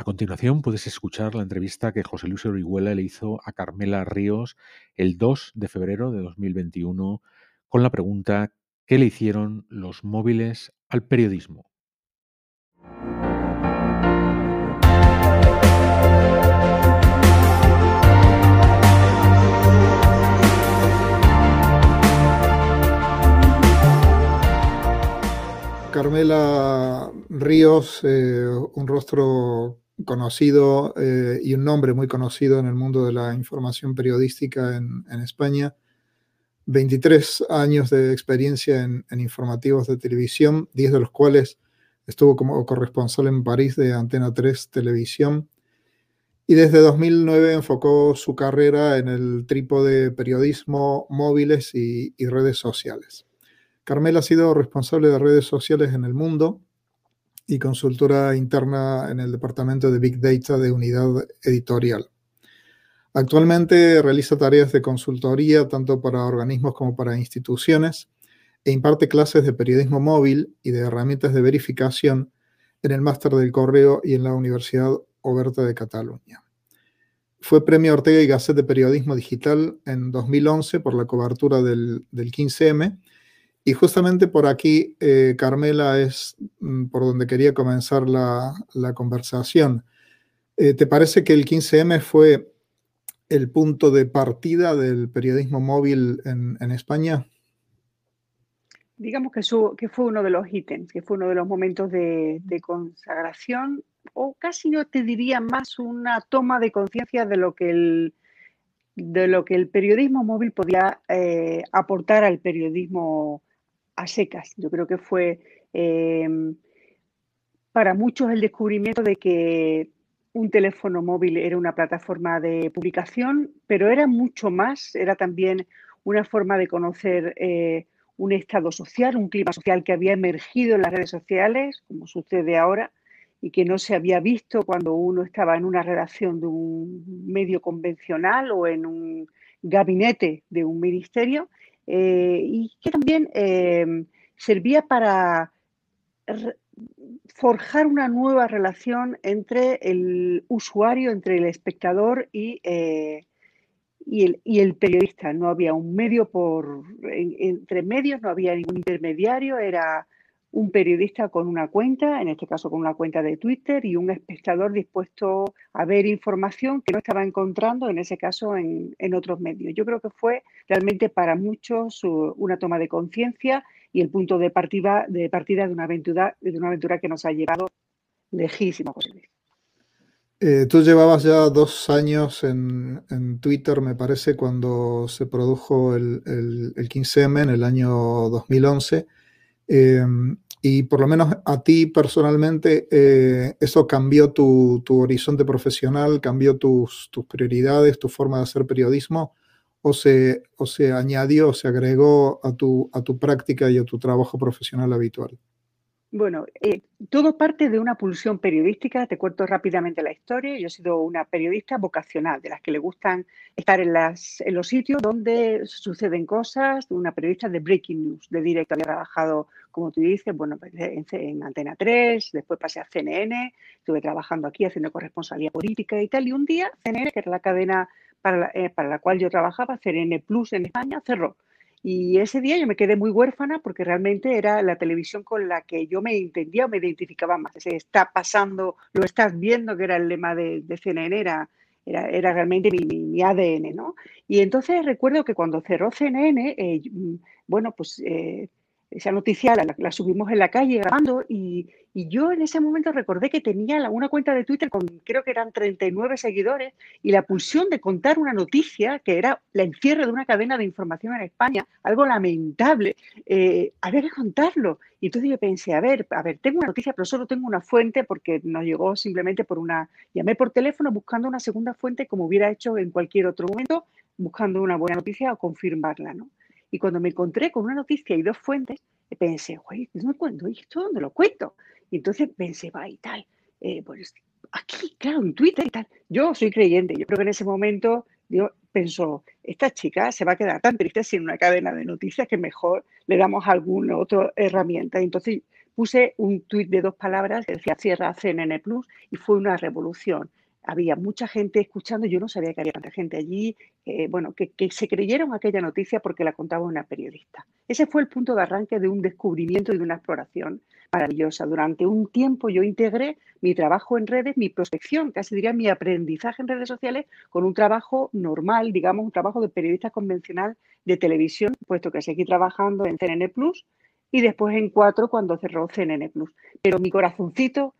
A continuación puedes escuchar la entrevista que José Luis Orihuela le hizo a Carmela Ríos el 2 de febrero de 2021 con la pregunta ¿qué le hicieron los móviles al periodismo? Carmela Ríos, eh, un rostro conocido eh, y un nombre muy conocido en el mundo de la información periodística en, España. 23 años de experiencia en, informativos de televisión, 10 de los cuales estuvo como corresponsal en París de Antena 3 Televisión. Y desde 2009 enfocó su carrera en el trípode periodismo, móviles y redes sociales. Carmela ha sido responsable de redes sociales en el mundo y consultora interna en el departamento de Big Data de Unidad Editorial. Actualmente realiza tareas de consultoría tanto para organismos como para instituciones e imparte clases de periodismo móvil y de herramientas de verificación en el máster del correo y en la Universidad Oberta de Cataluña. Fue premio Ortega y Gasset de Periodismo Digital en 2011 por la cobertura del, del 15M y justamente por aquí, eh, Carmela, es mm, por donde quería comenzar la, conversación. Eh, ¿Te parece que el 15M fue el punto de partida del periodismo móvil en, España? Digamos que, que, fue uno de los ítems, que fue uno de los momentos de, consagración, o casi yo te diría más una toma de conciencia de lo que el de lo que el periodismo móvil podía eh, aportar al periodismo a secas. Yo creo que fue em, para muchos el descubrimiento de que un teléfono móvil era una plataforma de publicación, pero era mucho más, era también una forma de conocer eh, un estado social, un clima social que había emergido en las redes sociales, como sucede ahora, y que no se había visto cuando uno estaba en una redacción de un medio convencional o en un gabinete de un ministerio, eh, y que también eh, servía para forjar una nueva relación entre el usuario, entre el espectador y, eh, y, el, periodista. No había un medio por entre medios, no había ningún intermediario, era un periodista con una cuenta, en este caso con una cuenta de Twitter, y un espectador dispuesto a ver información que no estaba encontrando, en ese caso, en, otros medios. Yo creo que fue realmente para muchos una toma de conciencia y el punto de partida, de partida de una aventura, de una aventura que nos ha llevado lejísimo, Luis. Eh, tú llevabas ya dos años en, Twitter, me parece, cuando se produjo el, el, el 15M en el año 2011. Em, y por lo menos a ti personalmente, eh, ¿eso cambió tu, horizonte profesional, cambió tus, prioridades, tu forma de hacer periodismo? ¿O se, o se añadió, o se agregó a tu, a tu práctica y a tu trabajo profesional habitual? Bueno, eh, todo parte de una pulsión periodística. Te cuento rápidamente la historia. Yo he sido una periodista vocacional, de las que le gustan estar en, las, en los sitios donde suceden cosas, una periodista de breaking news, de directo. Había trabajado, como tú dices, bueno, pues, en, Antena 3, después pasé a CNN, estuve trabajando aquí haciendo corresponsalía política y tal. Y un día CNN, que era la cadena para eh, para la cual yo trabajaba, CNN Plus en España, cerró. Y ese día yo me quedé muy huérfana porque realmente era la televisión con la que yo me entendía o me identificaba más. Se está pasando, lo estás viendo, que era el lema de, de CNN, era, era, realmente mi, ADN, ¿no? Y entonces recuerdo que cuando cerró CNN, eh, mm, bueno, pues eh, esa noticia la, subimos en la calle grabando y, yo en ese momento recordé que tenía una cuenta de Twitter con creo que eran 39 seguidores y la pulsión de contar una noticia que era la encierre de una cadena de información en España, algo lamentable, eh, había que contarlo. Y entonces yo pensé, a ver, a ver, tengo una noticia, pero solo tengo una fuente porque nos llegó simplemente por una, llamé por teléfono buscando una segunda fuente como hubiera hecho en cualquier otro momento, buscando una buena noticia o confirmarla, ¿no? Y cuando me encontré con una noticia y dos fuentes, pensé, cuento esto, ¿dónde lo cuento? Y entonces pensé, va y tal, pues aquí, claro, en Twitter y tal. Yo soy creyente, yo creo que en ese momento yo pensó, esta chica se va a quedar tan triste sin una cadena de noticias que mejor le damos alguna otra herramienta. Y entonces puse un tuit de dos palabras que decía cierra CNN Plus y fue una revolución había mucha gente escuchando, yo no sabía que había tanta gente allí, eh, bueno, que, se creyeron aquella noticia porque la contaba una periodista. Ese fue el punto de arranque de un descubrimiento y de una exploración maravillosa. Durante un tiempo yo integré mi trabajo en redes, mi prospección, casi diría mi aprendizaje en redes sociales, con un trabajo normal, digamos, un trabajo de periodista convencional de televisión, puesto que seguí trabajando en CNN Plus y después en Cuatro cuando cerró CNN Plus. Pero mi corazoncito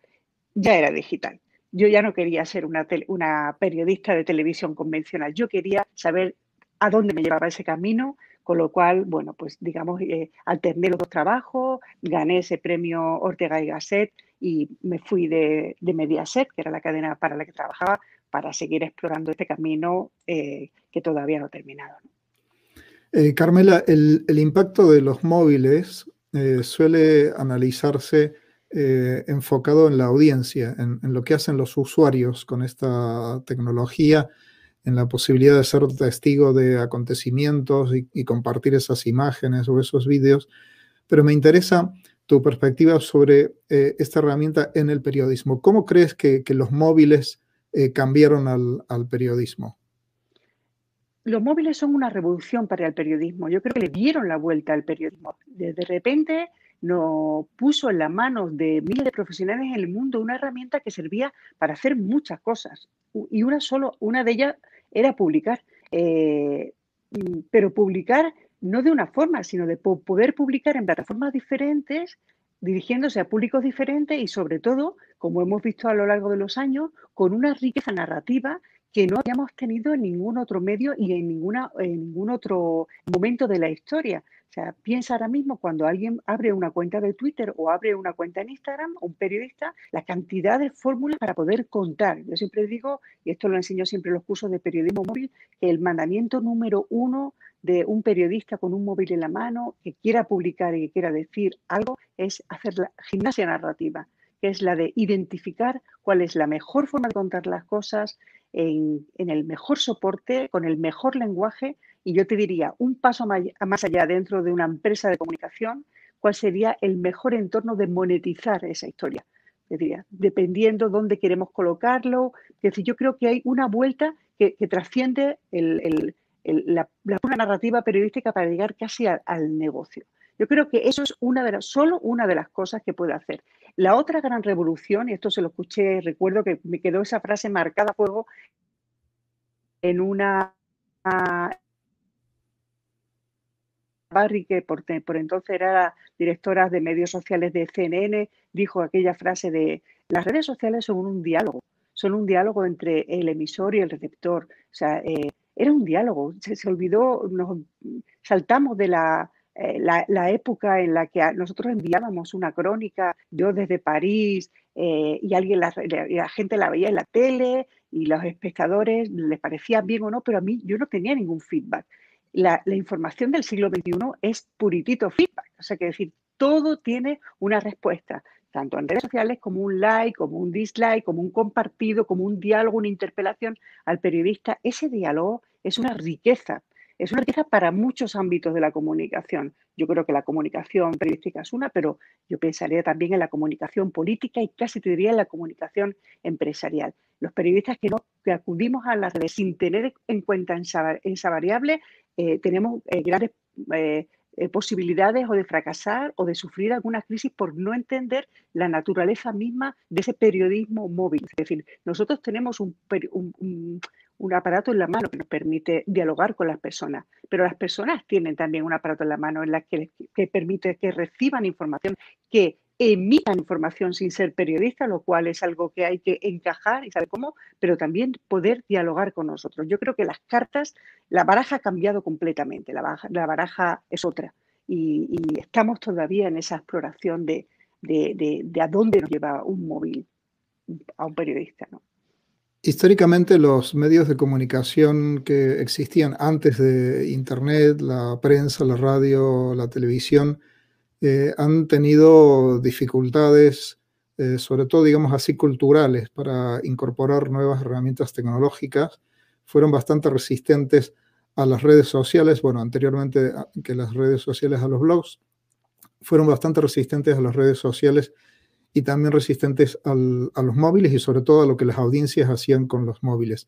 ya era digital yo ya no quería ser una, periodista de televisión convencional, yo quería saber a dónde me llevaba ese camino, con lo cual, bueno, pues digamos, eh, alterné los dos trabajos, gané ese premio Ortega y Gasset y me fui de, Mediaset, que era la cadena para la que trabajaba, para seguir explorando este camino eh, que todavía no he terminado. Eh, Carmela, el, el, impacto de los móviles suele analizarse eh, enfocado en la audiencia, en, lo que hacen los usuarios con esta tecnología, en la posibilidad de ser testigo de acontecimientos y, compartir esas imágenes o esos vídeos. Pero me interesa tu perspectiva sobre eh, esta herramienta en el periodismo. ¿Cómo crees que, los móviles eh, cambiaron al, al periodismo? los móviles son una revolución para el periodismo. Yo creo que le dieron la vuelta al periodismo. De, repente nos puso en las manos de miles de profesionales en el mundo una herramienta que servía para hacer muchas cosas. Y una solo, una de ellas era publicar. Eh, mm, pero publicar no de una forma, sino de poder publicar en plataformas diferentes, dirigiéndose a públicos diferentes y sobre todo, como hemos visto a lo largo de los años, con una riqueza narrativa que no habíamos tenido en ningún otro medio y en, ninguna, en ningún otro momento de la historia. O sea, piensa ahora mismo cuando alguien abre una cuenta de Twitter o abre una cuenta en Instagram, un periodista, la cantidad de fórmulas para poder contar. Yo siempre digo, y esto lo enseño siempre en los cursos de periodismo móvil, que el mandamiento número uno de un periodista con un móvil en la mano que quiera publicar y que quiera decir algo es hacer la gimnasia narrativa, que es la de identificar cuál es la mejor forma de contar las cosas, en, el mejor soporte, con el mejor lenguaje, y yo te diría, un paso más allá dentro de una empresa de comunicación, cuál sería el mejor entorno de monetizar esa historia. Diría, dependiendo dónde queremos colocarlo. Es decir, yo creo que hay una vuelta que, trasciende la, pura narrativa periodística para llegar casi al negocio. Yo creo que eso es solo una de las cosas que puede hacer. La otra gran revolución, y esto se lo escuché, recuerdo que me quedó esa frase marcada a fuego en una Barry, que por, entonces era directora de medios sociales de CNN, dijo aquella frase de las redes sociales son un diálogo, son un diálogo entre el emisor y el receptor. O sea, eh, era un diálogo, se, olvidó, nos saltamos de la, eh, la, época en la que nosotros enviábamos una crónica, yo desde París, eh, y alguien la, gente la veía en la tele y los espectadores les parecía bien o no, pero a mí yo no tenía ningún feedback. La, información del siglo XXI es puritito feedback, o sea que decir, todo tiene una respuesta, tanto en redes sociales como un like, como un dislike, como un compartido, como un diálogo, una interpelación al periodista. Ese diálogo es una riqueza es una riqueza para muchos ámbitos de la comunicación. Yo creo que la comunicación periodística es una, pero yo pensaría también en la comunicación política y casi te diría en la comunicación empresarial. Los periodistas que, acudimos a las redes sin tener en cuenta esa, variable, eh, tenemos eh, grandes eh, posibilidades o de fracasar o de sufrir alguna crisis por no entender la naturaleza misma de ese periodismo móvil. Es decir, nosotros tenemos un aparato en la mano que nos permite dialogar con las personas, pero las personas tienen también un aparato en la mano en la que, permite que reciban información, que emitan información sin ser periodistas, lo cual es algo que hay que encajar y saber cómo, pero también poder dialogar con nosotros. Yo creo que las cartas, la baraja ha cambiado completamente, la baraja, es otra y, estamos todavía en esa exploración de, de a dónde nos lleva un móvil a un periodista. ¿no? Históricamente los medios de comunicación que existían antes de Internet, la prensa, la radio, la televisión, eh, han tenido dificultades, eh, sobre todo, digamos así, culturales, para incorporar nuevas herramientas tecnológicas. Fueron bastante resistentes a las redes sociales, bueno, anteriormente que las redes sociales a los blogs. fueron bastante resistentes a las redes sociales y también resistentes a los móviles y sobre todo a lo que las audiencias hacían con los móviles.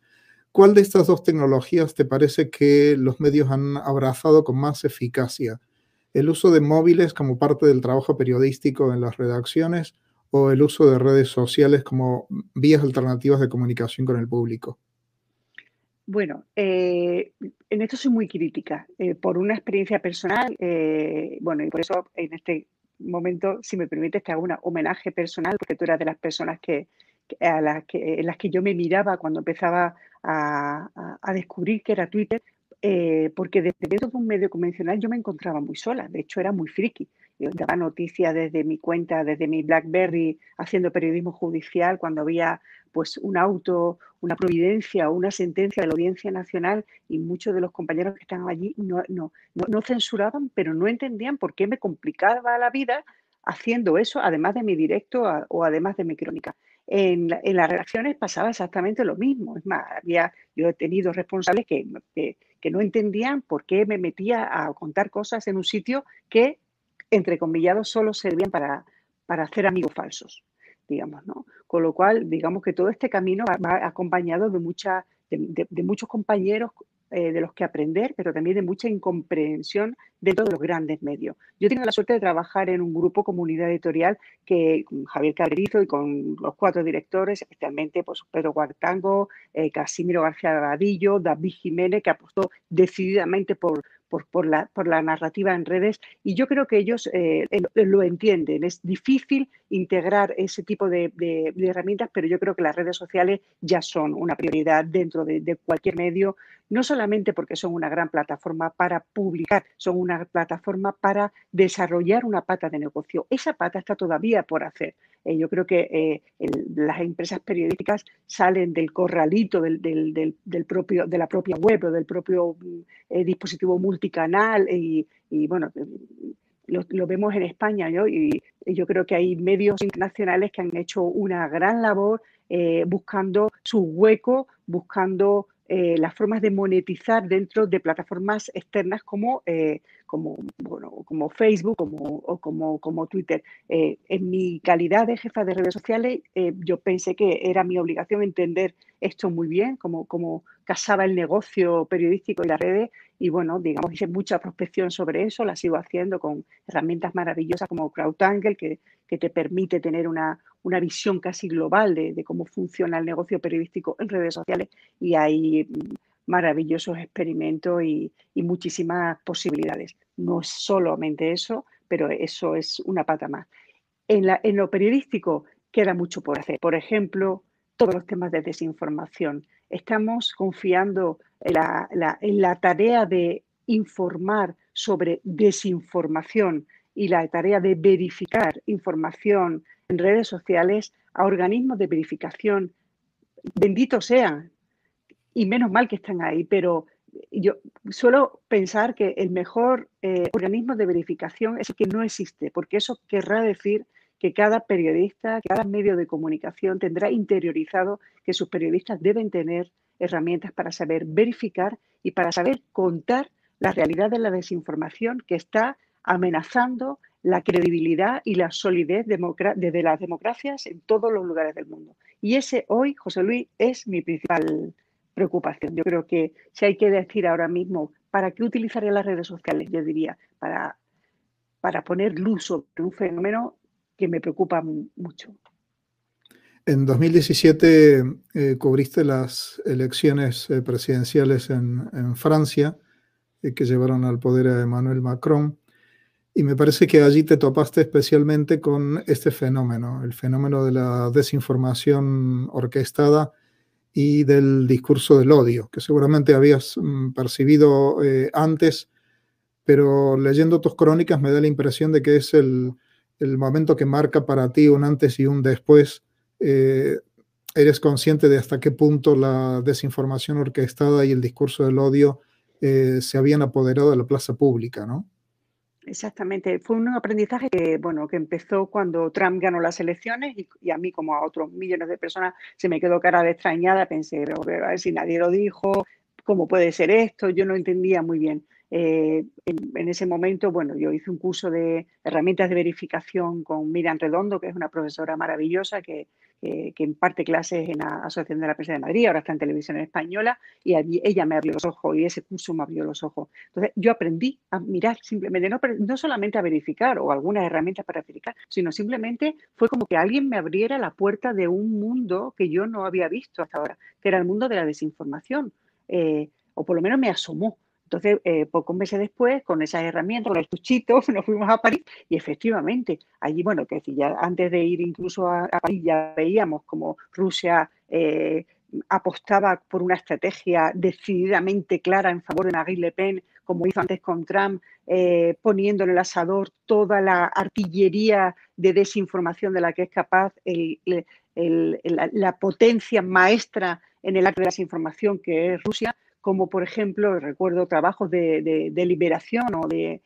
¿Cuál de estas dos tecnologías te parece que los medios han abrazado con más eficacia? ¿El uso de móviles como parte del trabajo periodístico en las redacciones o el uso de redes sociales como vías alternativas de comunicación con el público? Bueno, eh, en esto soy muy crítica eh, por una experiencia personal, eh, bueno, y por eso en este momento, si me permites, te hago un homenaje personal, porque tú eras de las personas que, a las que, en las que yo me miraba cuando empezaba a, a, descubrir que era Twitter, porque desde de un medio convencional yo me encontraba muy sola, de hecho era muy friki. Yo daba noticias desde mi cuenta, desde mi BlackBerry, haciendo periodismo judicial, cuando había pues un auto, una providencia o una sentencia de la Audiencia Nacional y muchos de los compañeros que estaban allí no, no, no, censuraban, pero no entendían por qué me complicaba la vida haciendo eso, además de mi directo o además de mi crónica. En, en, las redacciones pasaba exactamente lo mismo. Es más, había, yo he tenido responsables que, que, que, no entendían por qué me metía a contar cosas en un sitio que, entre comillados, solo servían para, para hacer amigos falsos digamos, ¿no? Con lo cual, digamos que todo este camino va, acompañado de, mucha, de, muchos compañeros eh, de los que aprender, pero también de mucha incomprensión dentro de los grandes medios. Yo tengo la suerte de trabajar en un grupo comunidad editorial que con Javier Cabrerizo y con los cuatro directores, especialmente pues, Pedro Guartango, eh, Casimiro García Vadillo, David Jiménez, que apostó decididamente por, por, la, por la narrativa en redes y yo creo que ellos eh, lo entienden. Es difícil integrar ese tipo de, herramientas, pero yo creo que las redes sociales ya son una prioridad dentro de, cualquier medio, no solamente porque son una gran plataforma para publicar, son una plataforma para desarrollar una pata de negocio. Esa pata está todavía por hacer. Eh, yo creo que eh, las empresas periodísticas salen del corralito del, propio, de la propia web o del propio mm, dispositivo multicanal y, y bueno, lo, vemos en España, ¿no? Y, yo creo que hay medios internacionales que han hecho una gran labor eh, buscando su hueco, buscando eh, las formas de monetizar dentro de plataformas externas como, eh, como, bueno, como Facebook como, o como, como Twitter. en mi calidad de jefa de redes sociales, yo pensé que era mi obligación entender esto muy bien, como, como casaba el negocio periodístico y las redes, y bueno, digamos, hice mucha prospección sobre eso, la sigo haciendo con herramientas maravillosas como CrowdTangle, que, que te permite tener una, una visión casi global de, de, cómo funciona el negocio periodístico en redes sociales y hay maravillosos experimentos y, muchísimas posibilidades. No es solamente eso, pero eso es una pata más. En lo periodístico queda mucho por hacer. Por ejemplo, todos los temas de desinformación. Estamos confiando en la, tarea de informar sobre desinformación y la tarea de verificar información en redes sociales a organismos de verificación, benditos sean, y menos mal que están ahí, pero yo suelo pensar que el mejor eh, organismo de verificación es el que no existe, porque eso querrá decir que cada periodista, cada medio de comunicación tendrá interiorizado que sus periodistas deben tener herramientas para saber verificar y para saber contar la realidad de la desinformación que está amenazando la credibilidad y la solidez de las democracias en todos los lugares del mundo. Y ese hoy, José Luis, es mi principal preocupación. Yo creo que si hay que decir ahora mismo, ¿para qué utilizaría las redes sociales? Yo diría, para, para poner luz sobre un fenómeno que me preocupa mucho. En 2017 eh, cubriste las elecciones eh, presidenciales en, Francia eh, que llevaron al poder a Emmanuel Macron y me parece que allí te topaste especialmente con este fenómeno, el fenómeno de la desinformación orquestada y del discurso del odio, que seguramente habías mm, percibido antes, pero leyendo tus crónicas me da la impresión de que es el, el momento que marca para ti un antes y un después eh, eres consciente de hasta qué punto la desinformación orquestada y el discurso del odio eh, se habían apoderado de la plaza pública, ¿no? Exactamente, fue un aprendizaje que, bueno, que empezó cuando Trump ganó las elecciones y, a mí, como a otros millones de personas, se me quedó cara de extrañada. Pensé, a ver si nadie lo dijo, ¿cómo puede ser esto? Yo no entendía muy bien. en, en, ese momento, bueno, yo hice un curso de herramientas de verificación con Miriam Redondo, que es una profesora maravillosa que, que imparte clases en la Asociación de la Prensa de Madrid, ahora está en televisión española, y ella me abrió los ojos y ese curso me abrió los ojos. Entonces, yo aprendí a mirar simplemente, no, no solamente a verificar o algunas herramientas para verificar, sino simplemente fue como que alguien me abriera la puerta de un mundo que yo no había visto hasta ahora, que era el mundo de la desinformación, eh, o por lo menos me asomó. Entonces, eh, pocos meses después, con esas herramientas, con el tuchito, nos fuimos a París y efectivamente, allí, bueno, que ya antes de ir incluso a, París ya veíamos como Rusia eh, apostaba por una estrategia decididamente clara en favor de Marine Le Pen, como hizo antes con Trump, eh, poniendo en el asador toda la artillería de desinformación de la que es capaz la potencia maestra en el acto de desinformación que es Rusia como por ejemplo, recuerdo trabajos de, Liberación o de,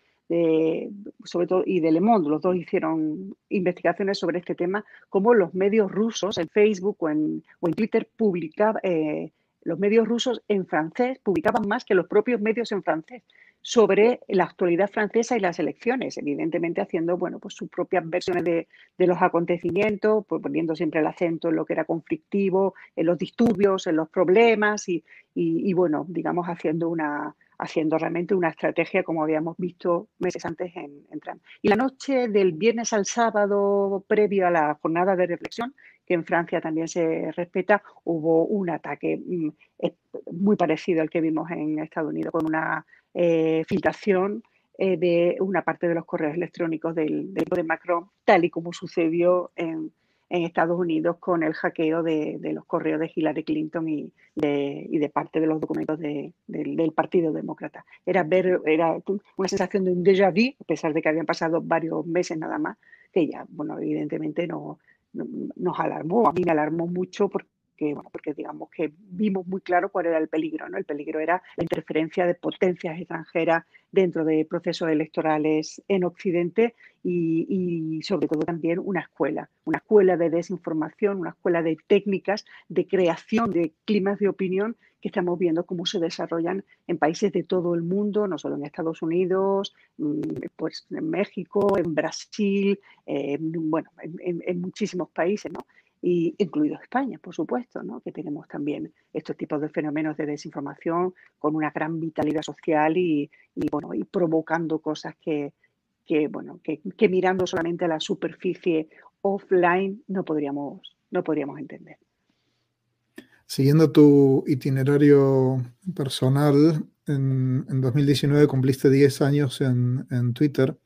sobre todo, y de Le Monde, los dos hicieron investigaciones sobre este tema, como los medios rusos en Facebook o en, o en Twitter publicaban, eh, los medios rusos en francés publicaban más que los propios medios en francés sobre la actualidad francesa y las elecciones, evidentemente haciendo bueno, pues sus propias versiones de, los acontecimientos, pues poniendo siempre el acento en lo que era conflictivo, en los disturbios, en los problemas y, bueno, digamos, haciendo una haciendo realmente una estrategia como habíamos visto meses antes en, en Trump. Y la noche del viernes al sábado, previo a la jornada de reflexión, que en Francia también se respeta, hubo un ataque mm, muy parecido al que vimos en Estados Unidos, con una eh, filtración eh, de una parte de los correos electrónicos del, de Macron, tal y como sucedió en, Estados Unidos con el hackeo de, los correos de Hillary Clinton y de, parte de los documentos del, Partido Demócrata. Era ver, era una sensación de un déjà vu, a pesar de que habían pasado varios meses nada más, que ya, bueno, evidentemente no, nos alarmó. A mí me alarmó mucho porque bueno, porque digamos que vimos muy claro cuál era el peligro, ¿no? El peligro era la interferencia de potencias extranjeras dentro de procesos electorales en Occidente y, sobre todo también una escuela, una escuela de desinformación, una escuela de técnicas de creación de climas de opinión que estamos viendo cómo se desarrollan en países de todo el mundo, no solo en Estados Unidos, mm, pues en México, en Brasil, bueno, en, en muchísimos países, ¿no? Y incluido España, por supuesto, ¿no? que tenemos también estos tipos de fenómenos de desinformación con una gran vitalidad social y, bueno, y provocando cosas que, bueno, que, mirando solamente a la superficie offline no podríamos, no podríamos entender. Siguiendo tu itinerario personal, en, 2019 cumpliste 10 años en, en Twitter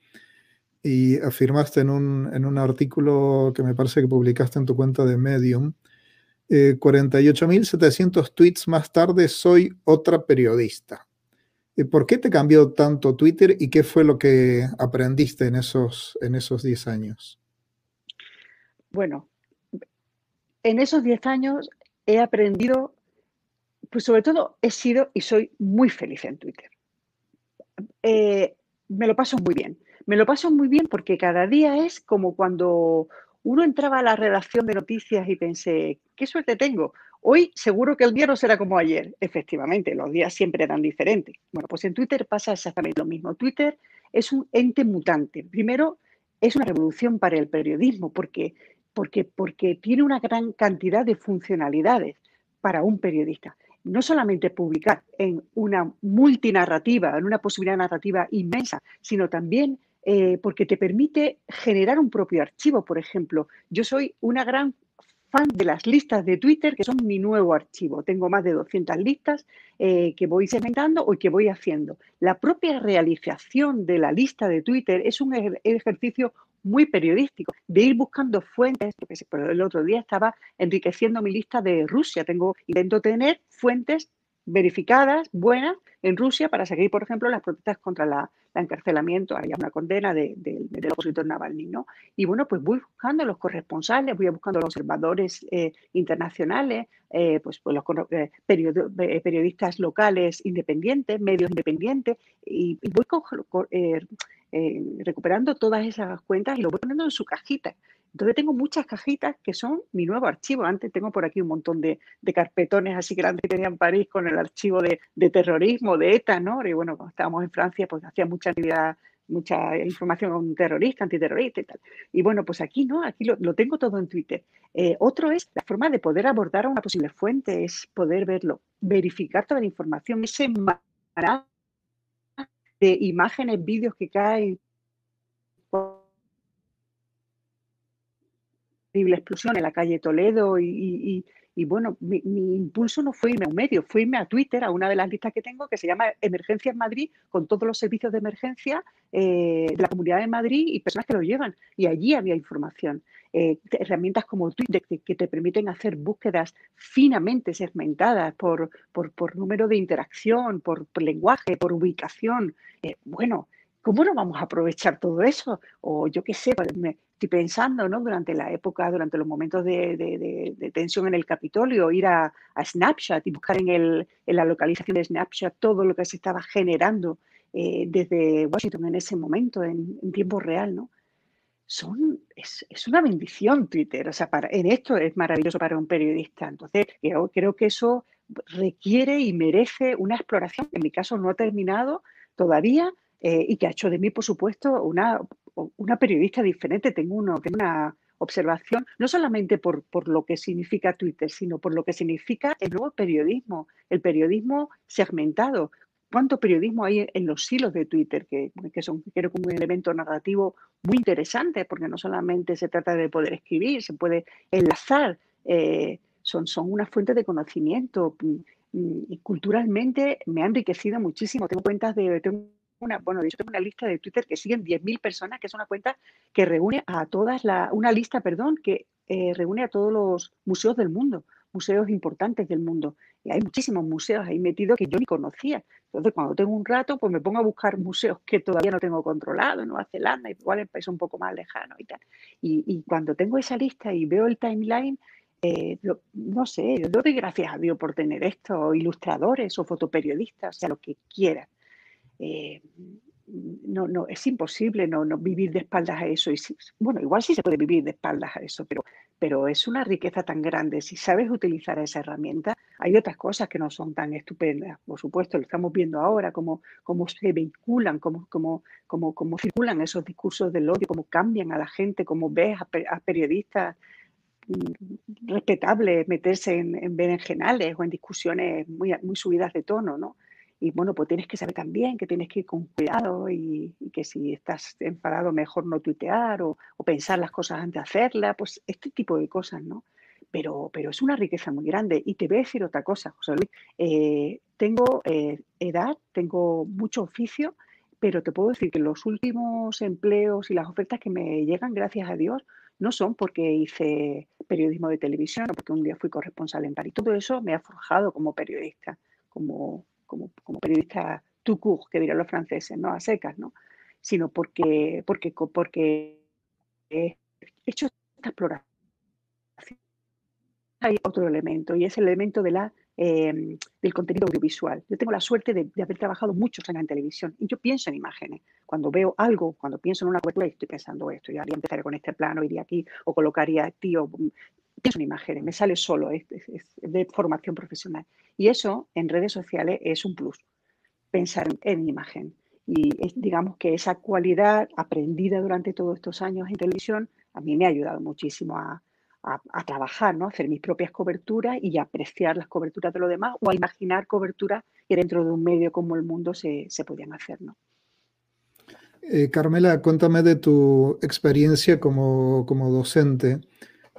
y afirmaste en un, en un, artículo que me parece que publicaste en tu cuenta de Medium, eh, 48.700 tweets más tarde soy otra periodista. Eh, ¿Por qué te cambió tanto Twitter y qué fue lo que aprendiste en esos, en esos 10 años? Bueno, en esos 10 años he aprendido, pues sobre todo he sido y soy muy feliz en Twitter. Eh, me lo paso muy bien me lo paso muy bien porque cada día es como cuando uno entraba a la redacción de noticias y pensé, qué suerte tengo. Hoy seguro que el día no será como ayer. Efectivamente, los días siempre eran diferentes. Bueno, pues en Twitter pasa exactamente lo mismo. Twitter es un ente mutante. Primero, es una revolución para el periodismo porque, porque, porque tiene una gran cantidad de funcionalidades para un periodista no solamente publicar en una multinarrativa, en una posibilidad narrativa inmensa, sino también eh, porque te permite generar un propio archivo. Por ejemplo, yo soy una gran fan de las listas de Twitter, que son mi nuevo archivo. Tengo más de 200 listas eh, que voy segmentando o que voy haciendo. La propia realización de la lista de Twitter es un ejercicio muy periodístico, de ir buscando fuentes, porque el otro día estaba enriqueciendo mi lista de Rusia. Tengo, intento tener fuentes verificadas, buenas, en Rusia para seguir, por ejemplo, las protestas contra la, encarcelamiento, hay una condena de, del opositor Navalny, ¿no? Y bueno, pues voy buscando los corresponsales, voy buscando los observadores eh, internacionales, eh, pues, pues, los eh, periodistas locales independientes, medios independientes, y, voy recuperando todas esas cuentas y lo voy poniendo en su cajita. Entonces tengo muchas cajitas que son mi nuevo archivo. Antes tengo por aquí un montón de, carpetones así grandes que tenía en París con el archivo de, terrorismo, de ETA, ¿no? Y bueno, cuando estábamos en Francia, pues hacía mucha actividad mucha información terrorista, antiterrorista y tal. Y bueno, pues aquí no, aquí lo, tengo todo en Twitter. Eh, otro es la forma de poder abordar a una posible fuente, es poder verlo, verificar toda la información, ese de imágenes, vídeos que caen explosión en la calle Toledo y, bueno, mi, impulso no fue irme a un medio, fue irme a Twitter, a una de las listas que tengo que se llama Emergencia en Madrid, con todos los servicios de emergencia eh, de la Comunidad de Madrid y personas que lo llevan. Y allí había información. Eh, herramientas como Twitter que, te permiten hacer búsquedas finamente segmentadas por, por, número de interacción, por, lenguaje, por ubicación. Eh, bueno, ¿cómo no vamos a aprovechar todo eso? O yo qué sé, pues, estoy pensando, ¿no? Durante la época, durante los momentos de, tensión en el Capitolio, ir a, Snapchat y buscar en, el, en, la localización de Snapchat todo lo que se estaba generando eh, desde Washington en ese momento, en, tiempo real, ¿no? Son, es, una bendición Twitter, o sea, para, en esto es maravilloso para un periodista. Entonces, creo, creo que eso requiere y merece una exploración, que en mi caso no ha terminado todavía, eh, y que ha hecho de mí, por supuesto, una, una periodista diferente. Tengo, uno, una observación, no solamente por, por, lo que significa Twitter, sino por lo que significa el nuevo periodismo, el periodismo segmentado. ¿Cuánto periodismo hay en los hilos de Twitter? Que, que son, creo un elemento narrativo muy interesante, porque no solamente se trata de poder escribir, se puede enlazar, eh, son, son una fuente de conocimiento. Y culturalmente me ha enriquecido muchísimo. Tengo cuentas de, una, bueno, hecho tengo una lista de Twitter que siguen 10.000 personas, que es una cuenta que reúne a todas la, una lista, perdón, que eh, reúne a todos los museos del mundo, museos importantes del mundo. Y hay muchísimos museos ahí metidos que yo ni conocía. Entonces, cuando tengo un rato, pues me pongo a buscar museos que todavía no tengo controlado, en Nueva Zelanda, igual en país un poco más lejano y tal. Y, cuando tengo esa lista y veo el timeline, eh, no sé, yo doy gracias a Dios por tener esto, ilustradores o fotoperiodistas, o sea, lo que quieran. Eh, no, no, es imposible no, no, vivir de espaldas a eso. Y bueno, igual sí se puede vivir de espaldas a eso, pero, pero es una riqueza tan grande. Si sabes utilizar esa herramienta, hay otras cosas que no son tan estupendas. Por supuesto, lo estamos viendo ahora, cómo, cómo se vehiculan, cómo, cómo, cómo, cómo, circulan esos discursos del odio, cómo cambian a la gente, cómo ves a, periodistas mm, respetables meterse en, en berenjenales o en discusiones muy, muy subidas de tono, ¿no? Y bueno, pues tienes que saber también que tienes que ir con cuidado y, que si estás enfadado mejor no tuitear o, pensar las cosas antes de hacerlas, pues este tipo de cosas, ¿no? Pero, pero es una riqueza muy grande. Y te voy a decir otra cosa, José Luis. Eh, tengo eh, edad, tengo mucho oficio, pero te puedo decir que los últimos empleos y las ofertas que me llegan, gracias a Dios, no son porque hice periodismo de televisión o porque un día fui corresponsal en París. Todo eso me ha forjado como periodista, como, como, periodista tout court, que dirán los franceses, no a secas, ¿no? sino porque, porque, porque he hecho esta exploración. Hay otro elemento y es el elemento de la, em, del contenido audiovisual. Yo tengo la suerte de, haber trabajado muchos años en televisión y yo pienso en imágenes. Cuando veo algo, cuando pienso en una cobertura, estoy pensando esto, ya empezaré con este plano, iría aquí o colocaría aquí o pienso en imágenes, me sale solo, es, de formación profesional. Y eso en redes sociales es un plus, pensar en imagen. Y digamos que esa cualidad aprendida durante todos estos años en televisión a mí me ha ayudado muchísimo a, trabajar, ¿no? a hacer mis propias coberturas y apreciar las coberturas de los demás o a imaginar coberturas que dentro de un medio como el mundo se, podían hacer. ¿no? Eh, Carmela, cuéntame de tu experiencia como, como docente.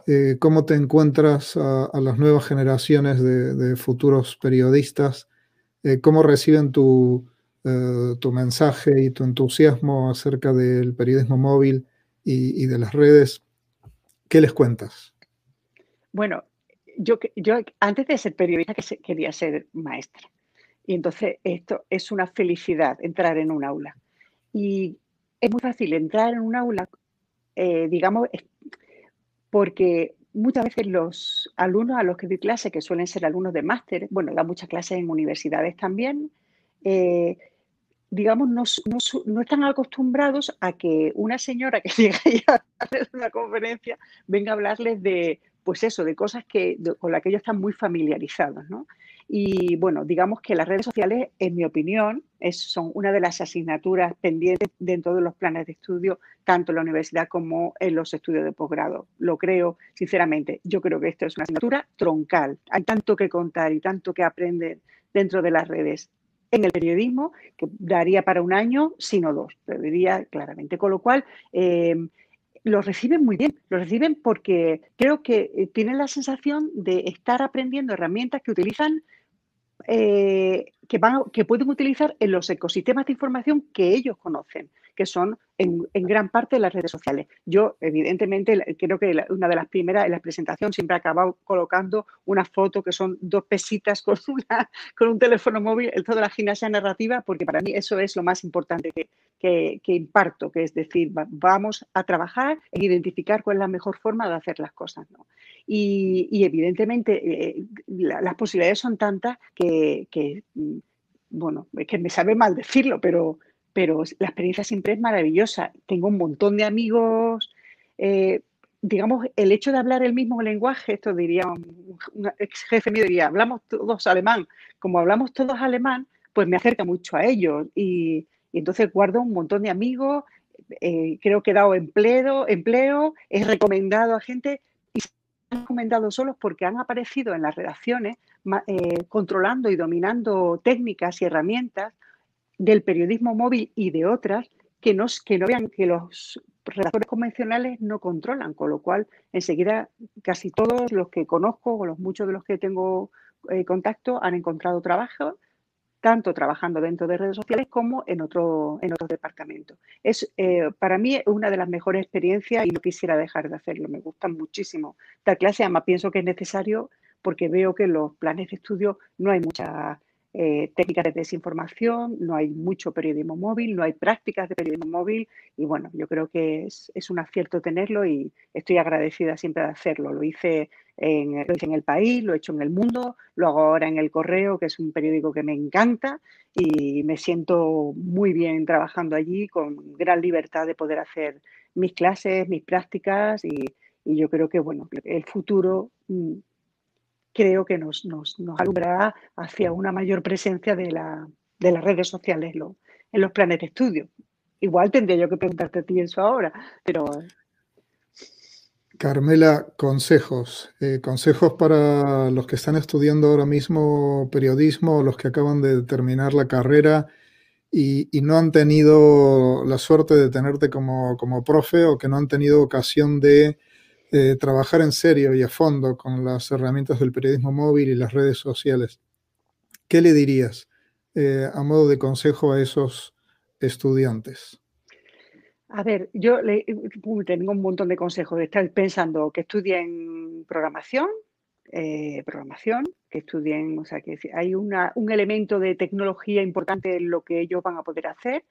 Eh, cómo te encuentras a, las nuevas generaciones de, futuros periodistas, eh, cómo reciben tu, eh, tu, mensaje y tu entusiasmo acerca del periodismo móvil y, de las redes. ¿Qué les cuentas? Bueno, yo, yo antes de ser periodista quería ser maestra. Y entonces esto es una felicidad, entrar en un aula. Y es muy fácil entrar en un aula, digamos, porque muchas veces los alumnos a los que doy clase, que suelen ser alumnos de máster, bueno, da muchas clases en universidades también, eh, digamos, no, no, están acostumbrados a que una señora que llega a una conferencia venga a hablarles de, pues eso, de cosas que, con las que ellos están muy familiarizados, ¿no? Y bueno, digamos que las redes sociales, en mi opinión, son una de las asignaturas pendientes dentro de los planes de estudio, tanto en la universidad como en los estudios de posgrado. Lo creo, sinceramente. Yo creo que esto es una asignatura troncal. Hay tanto que contar y tanto que aprender dentro de las redes en el periodismo, que daría para un año, sino dos, lo diría claramente. Con lo cual, eh, lo reciben muy bien, lo reciben porque creo que eh, tienen la sensación de estar aprendiendo herramientas que utilizan, eh, que, pueden utilizar en los ecosistemas de información que ellos conocen que son en, gran parte las redes sociales. Yo, evidentemente, creo que una de las primeras en la presentación siempre acabado colocando una foto que son dos pesitas con, un teléfono móvil toda la gimnasia narrativa, porque para mí eso es lo más importante que, imparto, que es decir, vamos a trabajar en identificar cuál es la mejor forma de hacer las cosas. Y, evidentemente, eh, las posibilidades son tantas que, que, mm, bueno, es que me sabe mal decirlo, pero pero la experiencia siempre es maravillosa. Tengo un montón de amigos. Eh, digamos, el hecho de hablar el mismo lenguaje, esto diría un, ex jefe mío, diría, hablamos todos alemán. Como hablamos todos alemán, pues me acerca mucho a ellos. Y, entonces guardo un montón de amigos. Eh, creo que he dado empleo, empleo, he recomendado a gente y han recomendado solos porque han aparecido en las redacciones eh, controlando y dominando técnicas y herramientas del periodismo móvil y de otras que, nos, que no vean que los redactores convencionales no controlan, con lo cual enseguida casi todos los que conozco o los muchos de los que tengo eh, contacto han encontrado trabajo, tanto trabajando dentro de redes sociales como en, otro, en otros departamentos. Es eh, para mí una de las mejores experiencias y no quisiera dejar de hacerlo. Me gusta muchísimo esta clase, además pienso que es necesario porque veo que los planes de estudio no hay mucha eh, técnicas de desinformación, no hay mucho periodismo móvil, no hay prácticas de periodismo móvil y bueno, yo creo que es, un acierto tenerlo y estoy agradecida siempre de hacerlo. Lo hice, en, lo hice en El País, lo he hecho en El Mundo, lo hago ahora en El Correo, que es un periódico que me encanta y me siento muy bien trabajando allí con gran libertad de poder hacer mis clases, mis prácticas y, y yo creo que bueno, el futuro mm, creo que nos, nos, nos alumbrará hacia una mayor presencia de, la, de las redes sociales en los planes de estudio. Igual tendría yo que preguntarte a ti eso ahora, pero... Carmela, consejos. Eh, consejos para los que están estudiando ahora mismo periodismo, los que acaban de terminar la carrera y, y no han tenido la suerte de tenerte como, como profe o que no han tenido ocasión de eh, trabajar en serio y a fondo con las herramientas del periodismo móvil y las redes sociales. ¿Qué le dirías eh, a modo de consejo a esos estudiantes? A ver, yo le, tengo un montón de consejos. Estar pensando que estudien programación, eh, programación, que estudien, o sea, que hay un elemento de tecnología importante en lo que ellos van a poder hacer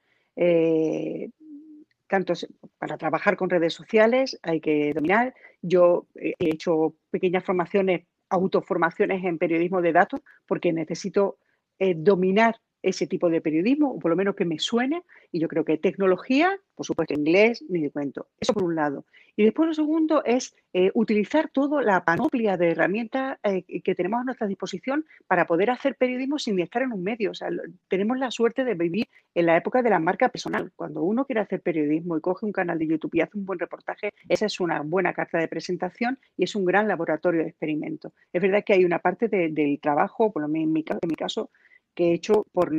tanto para trabajar con redes sociales hay que dominar. Yo he hecho pequeñas formaciones, autoformaciones en periodismo de datos, porque necesito eh, dominar ese tipo de periodismo, o por lo menos que me suene, y yo creo que tecnología, por supuesto inglés, ni de cuento. Eso por un lado. Y después lo segundo es eh, utilizar toda la panoplia de herramientas eh, que tenemos a nuestra disposición para poder hacer periodismo sin estar en un medio. O sea, tenemos la suerte de vivir en la época de la marca personal. Cuando uno quiere hacer periodismo y coge un canal de YouTube y hace un buen reportaje, esa es una buena carta de presentación y es un gran laboratorio de experimento. Es verdad que hay una parte del trabajo, por lo menos en mi, en mi caso, que he hecho por,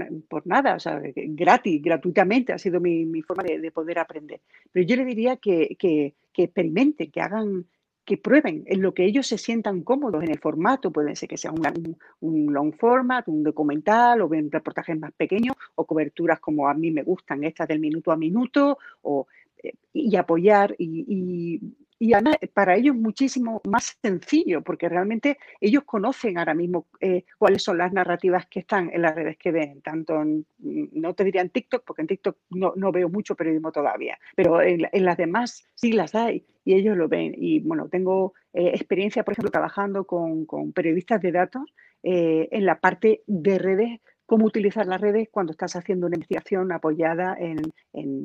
nada, o sea, gratis, gratuitamente, ha sido mi, forma de, poder aprender. Pero yo le diría que, que, experimenten, que hagan, que prueben en lo que ellos se sientan cómodos en el formato, puede ser que sea un, un, long format, un documental, o ven reportajes más pequeños, o coberturas como a mí me gustan, estas del minuto a minuto, o, eh, y apoyar y además para ellos muchísimo más sencillo, porque realmente ellos conocen ahora mismo eh, cuáles son las narrativas que están en las redes que ven, tanto en, no te diría en TikTok, porque en TikTok no, no veo mucho periodismo todavía, pero en, las demás sí las hay y ellos lo ven. Y bueno, tengo eh, experiencia, por ejemplo, trabajando con, con periodistas de datos eh, en la parte de redes cómo utilizar las redes cuando estás haciendo una investigación apoyada en,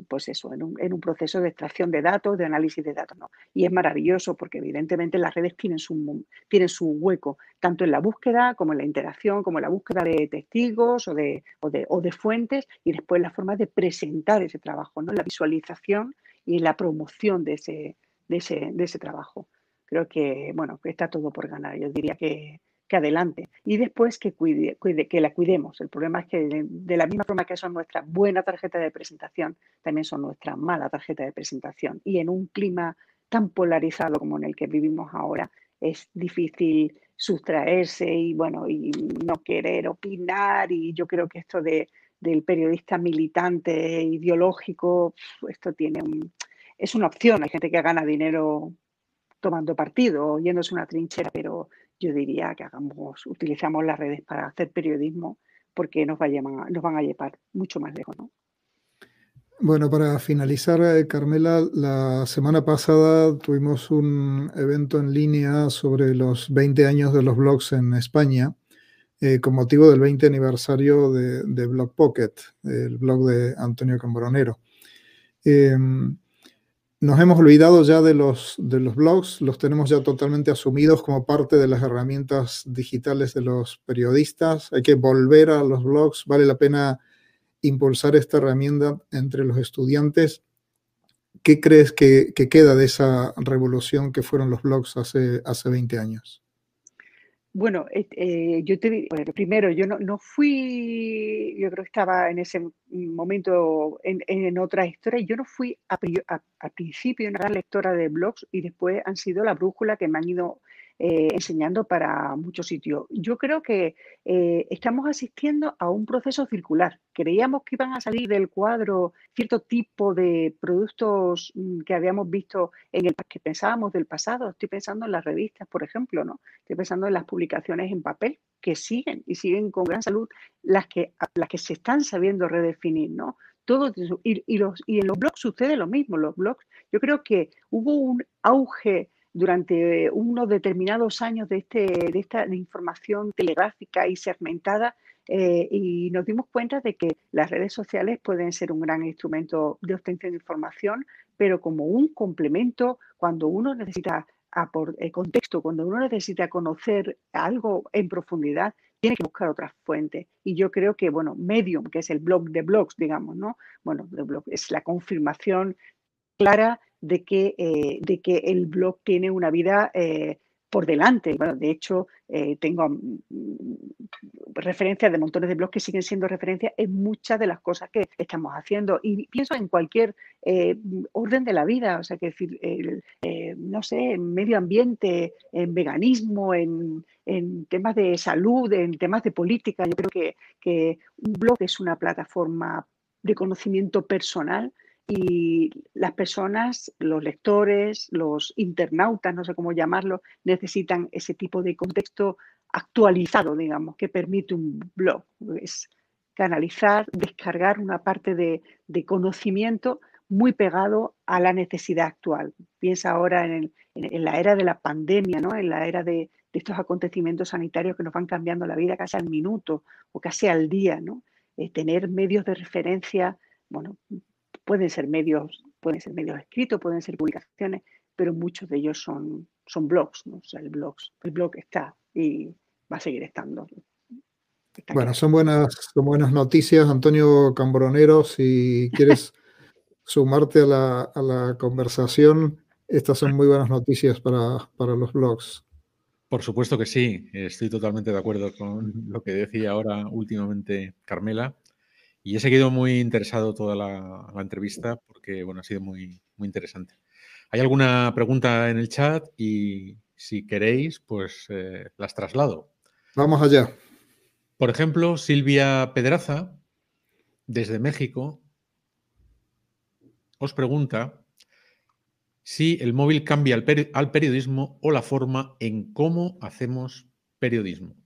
pues eso, en un, proceso de extracción de datos, de análisis de datos. ¿no? Y es maravilloso porque evidentemente las redes tienen su, tienen su hueco, tanto en la búsqueda como en la interacción, como en la búsqueda de testigos o de, o de, o de fuentes y después la forma de presentar ese trabajo, ¿no? la visualización y la promoción de ese, de ese, de ese trabajo. Creo que, bueno, está todo por ganar. Yo diría que, que adelante y después que, cuide, que la cuidemos. El problema es que de, la misma forma que son nuestra buena tarjeta de presentación, también son nuestra mala tarjeta de presentación. Y en un clima tan polarizado como en el que vivimos ahora, es difícil sustraerse y bueno, y no querer opinar. Y yo creo que esto de, del periodista militante, ideológico, esto tiene un, es una opción. Hay gente que gana dinero tomando partido, yéndose una trinchera, pero yo diría que hagamos, utilizamos las redes para hacer periodismo porque nos, van a llevar mucho más lejos. ¿no? Bueno, para finalizar, eh, Carmela, la semana pasada tuvimos un evento en línea sobre los 20 años de los blogs en España, eh, con motivo del 20 aniversario de, de Blog Pocket, el blog de Antonio Cambronero. Em, nos hemos olvidado ya de los, de los blogs, los tenemos ya totalmente asumidos como parte de las herramientas digitales de los periodistas. Hay que volver a los blogs, vale la pena impulsar esta herramienta entre los estudiantes. ¿Qué crees que, que queda de esa revolución que fueron los blogs hace, hace 20 años? Bueno, eh, yo te primero, yo no, no, fui, yo creo que estaba en ese momento en, en otra historia, yo no fui al principio una gran lectora de blogs y después han sido la brújula que me han ido eh, enseñando para muchos sitios. Yo creo que eh, estamos asistiendo a un proceso circular. Creíamos que iban a salir del cuadro cierto tipo de productos mm, que habíamos visto en el que pensábamos del pasado. Estoy pensando en las revistas, por ejemplo, ¿no? Estoy pensando en las publicaciones en papel que siguen y siguen con gran salud, las que, las que se están sabiendo redefinir, ¿no? Todo y, y, los, y en los blogs sucede lo mismo. Los blogs, yo creo que hubo un auge durante unos determinados años de, este, de esta información telegráfica y segmentada eh, y nos dimos cuenta de que las redes sociales pueden ser un gran instrumento de obtención de información, pero como un complemento cuando uno necesita eh, contexto, cuando uno necesita conocer algo en profundidad, tiene que buscar otras fuentes. Y yo creo que, bueno, Medium, que es el blog de blogs, digamos, ¿no? Bueno, blog, es la confirmación clara de que, eh, de que el blog tiene una vida eh, por delante. Bueno, de hecho, eh, tengo mm, referencias de montones de blogs que siguen siendo referencias en muchas de las cosas que estamos haciendo. Y pienso en cualquier orden de la vida, o sea, que decir, no sé, en medio ambiente, en veganismo, en, temas de salud, en temas de política. Yo creo que, que un blog es una plataforma de conocimiento personal y las personas, los lectores, los internautas, no sé cómo llamarlo, necesitan ese tipo de contexto actualizado, digamos, que permite un blog. Es canalizar, descargar una parte de, conocimiento muy pegado a la necesidad actual. Piensa ahora en, la era de la pandemia, ¿no? en la era de, estos acontecimientos sanitarios que nos van cambiando la vida casi al minuto o casi al día. ¿no? Eh, tener medios de referencia, bueno, Pueden ser medios, pueden ser medios escritos, pueden ser publicaciones, pero muchos de ellos son, son blogs, ¿no? O sea, el, blogs, el blog está y va a seguir estando. bueno, son buenas, son buenas noticias, Antonio Cambronero, si quieres sumarte a la, a la, conversación, estas son muy buenas noticias para, para los blogs. Por supuesto que sí, estoy totalmente de acuerdo con lo que decía ahora últimamente Carmela. Y he seguido muy interesado toda la, entrevista porque, bueno, ha sido muy, muy interesante. Hay alguna pregunta en el chat y si queréis, pues eh, las traslado. Vamos allá. Por ejemplo, Silvia Pedraza, desde México, os pregunta si el móvil cambia al periodismo o la forma en cómo hacemos periodismo.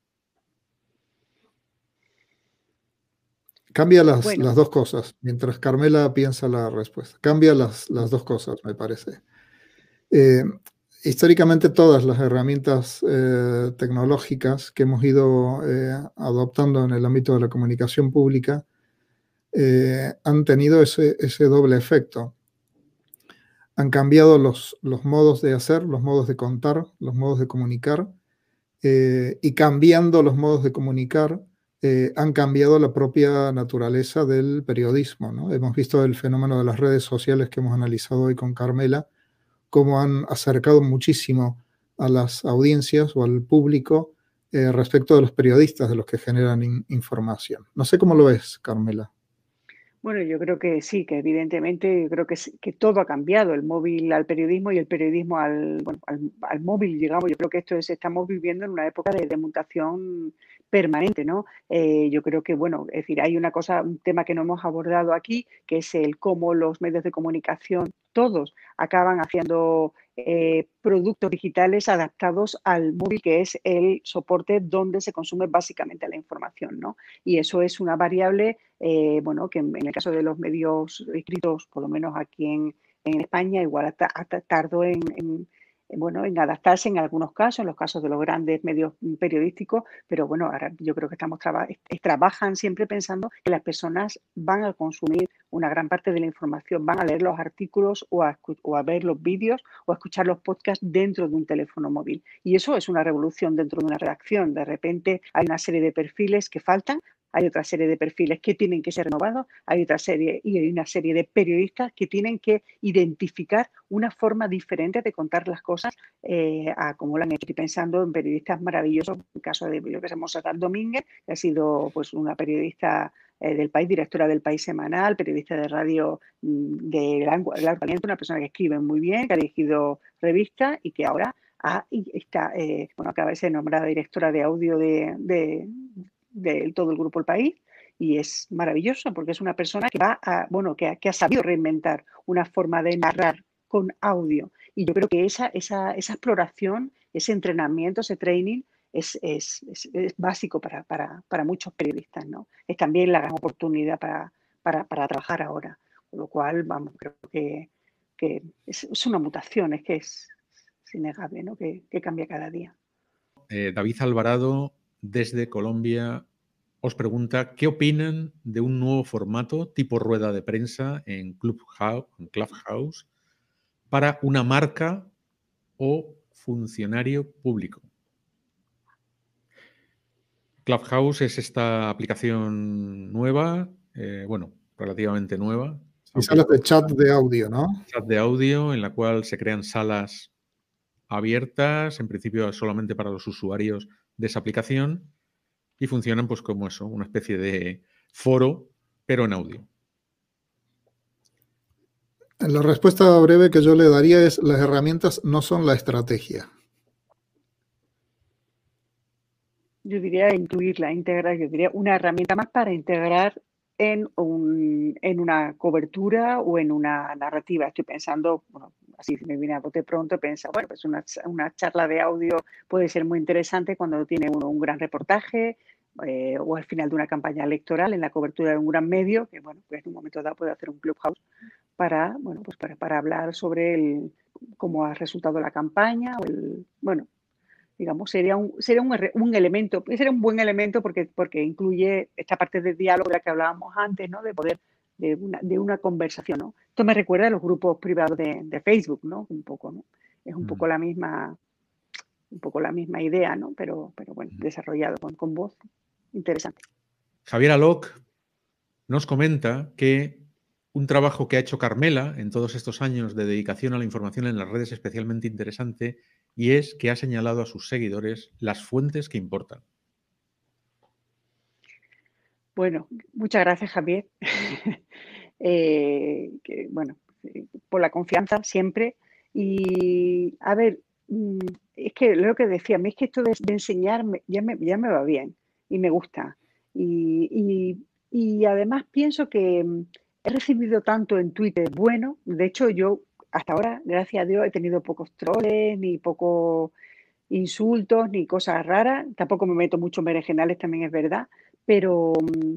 Cambia las, las, dos cosas, mientras Carmela piensa la respuesta. Cambia las, las dos cosas, me parece. Eh, históricamente todas las herramientas eh, tecnológicas que hemos ido eh, adoptando en el ámbito de la comunicación pública han tenido ese, doble efecto. Han cambiado los, los, modos de hacer, los modos de contar, los modos de comunicar, y cambiando los modos de comunicar, han cambiado la propia naturaleza del periodismo. ¿no? Hemos visto el fenómeno de las redes sociales que hemos analizado hoy con Carmela, cómo han acercado muchísimo a las audiencias o al público eh, respecto de los periodistas, de los que generan información. No sé cómo lo ves, Carmela. Bueno, yo creo que sí, que evidentemente creo que, que todo ha cambiado, el móvil al periodismo y el periodismo al, al, móvil, digamos. Yo creo que esto es, estamos viviendo en una época de, de mutación permanente, ¿no? Eh, yo creo que, bueno, es decir, hay una cosa, un tema que no hemos abordado aquí, que es el cómo los medios de comunicación, todos, acaban haciendo eh, productos digitales adaptados al móvil, que es el soporte donde se consume básicamente la información, ¿no? Y eso es una variable, eh, bueno, que en, el caso de los medios escritos, por lo menos aquí en, España, igual hasta, tardó en bueno, en adaptarse en algunos casos, en los casos de los grandes medios periodísticos, pero bueno, ahora yo creo que estamos trabajan siempre pensando que las personas van a consumir una gran parte de la información, van a leer los artículos o a, o a ver los vídeos o a escuchar los podcasts dentro de un teléfono móvil. Y eso es una revolución dentro de una redacción. De repente hay una serie de perfiles que faltan, hay otra serie de perfiles que tienen que ser renovados, hay otra serie y hay una serie de periodistas que tienen que identificar una forma diferente de contar las cosas eh, a como lo han hecho. Estoy pensando en periodistas maravillosos, en el caso de lo que Monserrat Domínguez, que ha sido pues una periodista eh, del país, directora del país semanal, periodista de radio mm, de Largo Caliente, una persona que escribe muy bien, que ha dirigido revistas y que ahora está, eh, bueno, acaba de ser nombrada directora de audio de todo el grupo El País y es maravilloso porque es una persona que va a, bueno, que, ha sabido reinventar una forma de narrar con audio. Y yo creo que esa, esa, esa exploración, ese entrenamiento, ese training es, es, es, básico para, para, para, muchos periodistas, ¿no? Es también la gran oportunidad para, para, para trabajar ahora. Con lo cual, vamos, creo que, que es, una mutación, es que es, innegable, ¿no? Que, que, cambia cada día. Eh, David Alvarado desde Colombia os pregunta qué opinan de un nuevo formato tipo rueda de prensa en Clubhouse, para una marca o funcionario público. Clubhouse es esta aplicación nueva, eh, bueno, relativamente nueva. Y salas de chat de audio, ¿no? Chat de audio en la cual se crean salas abiertas, en principio solamente para los usuarios de esa aplicación y funcionan pues como eso, una especie de foro, pero en audio. La respuesta breve que yo le daría es las herramientas no son la estrategia. Yo diría incluirla, integrar, yo diría una herramienta más para integrar en, un, en una cobertura o en una narrativa. Estoy pensando, bueno, así me viene a bote pronto, piensa, bueno, pues una, charla de audio puede ser muy interesante cuando tiene uno un gran reportaje eh, o al final de una campaña electoral en la cobertura de un gran medio, que bueno, pues en un momento dado puede hacer un clubhouse para, bueno, pues para hablar sobre el, cómo ha resultado la campaña o el, bueno, digamos, sería un, sería un, un, elemento, sería un buen elemento porque, porque incluye esta parte de diálogo de la que hablábamos antes, ¿no? De poder, de una, de una conversación, ¿no? Esto me recuerda a los grupos privados de, de Facebook, ¿no? Un poco, ¿no? Es un poco mm. la misma, un poco la misma idea, ¿no? Pero, pero bueno, desarrollado con, con voz. Interesante. Javier Aloc nos comenta que un trabajo que ha hecho Carmela en todos estos años de dedicación a la información en las redes es especialmente interesante y es que ha señalado a sus seguidores las fuentes que importan. Bueno, muchas gracias Javier. Eh, bueno, por la confianza siempre. Y a ver, mm, es que lo que decía, a mí es que esto de, enseñarme ya me, va bien y me gusta. Y, y además pienso que mm, he recibido tanto en Twitter bueno, de hecho yo hasta ahora, gracias a Dios, he tenido pocos troles, ni pocos insultos, ni cosas raras. Tampoco me meto mucho en berenjenales, también es verdad. Pero mm,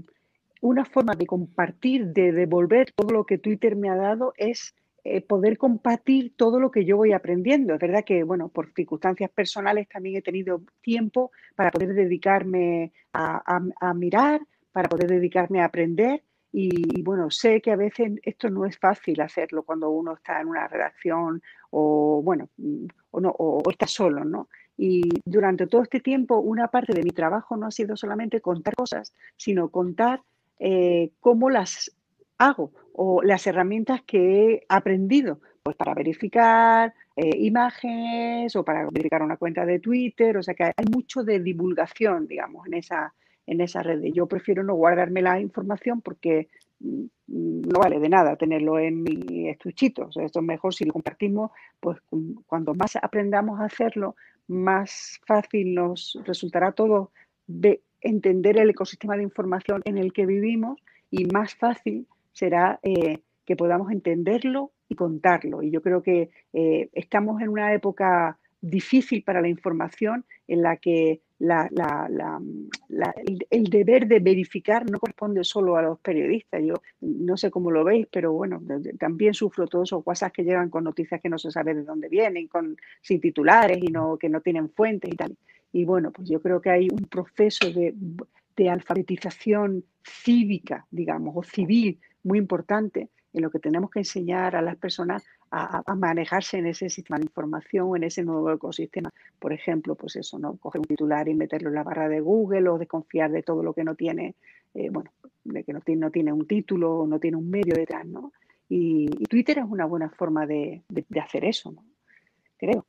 una forma de compartir, de devolver todo lo que Twitter me ha dado es eh, poder compartir todo lo que yo voy aprendiendo. Es verdad que, bueno, por circunstancias personales también he tenido tiempo para poder dedicarme a, mirar, para poder dedicarme a aprender. Y, bueno, sé que a veces esto no es fácil hacerlo cuando uno está en una redacción o, bueno, o, no, o, está solo, ¿no? Y durante todo este tiempo, una parte de mi trabajo no ha sido solamente contar cosas, sino contar eh, cómo las hago o las herramientas que he aprendido, pues para verificar eh, imágenes o para verificar una cuenta de Twitter, o sea que hay mucho de divulgación, digamos, en esa, en esa red. Yo prefiero no guardarme la información porque mm, no vale de nada tenerlo en mi estuchito. Esto es mejor si lo compartimos, pues cuando más aprendamos a hacerlo, más fácil nos resultará todo de entender el ecosistema de información en el que vivimos y más fácil será eh, que podamos entenderlo y contarlo. Y yo creo que eh, estamos en una época difícil para la información en la que el, deber de verificar no corresponde solo a los periodistas. Yo no sé cómo lo veis, pero bueno, también sufro todos esos WhatsApp que llegan con noticias que no se sabe de dónde vienen, con, sin titulares y no, que no tienen fuentes y tal. Y bueno, pues yo creo que hay un proceso de, de alfabetización cívica, digamos, o civil muy importante en lo que tenemos que enseñar a las personas a, manejarse en ese sistema de información, en ese nuevo ecosistema. Por ejemplo, pues eso, ¿no? Coger un titular y meterlo en la barra de Google o desconfiar de todo lo que no tiene, eh, bueno, de que no tiene, no tiene un título o no tiene un medio detrás, ¿no? Y, Twitter es una buena forma de, hacer eso, ¿no? Creo.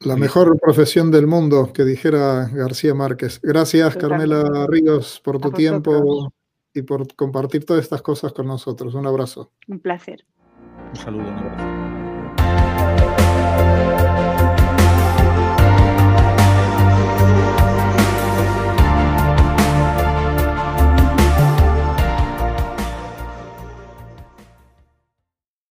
La mejor profesión del mundo, que dijera García Márquez. Gracias, Carmela Ríos, por tu tiempo y por compartir todas estas cosas con nosotros. Un abrazo. Un placer. Un saludo, un.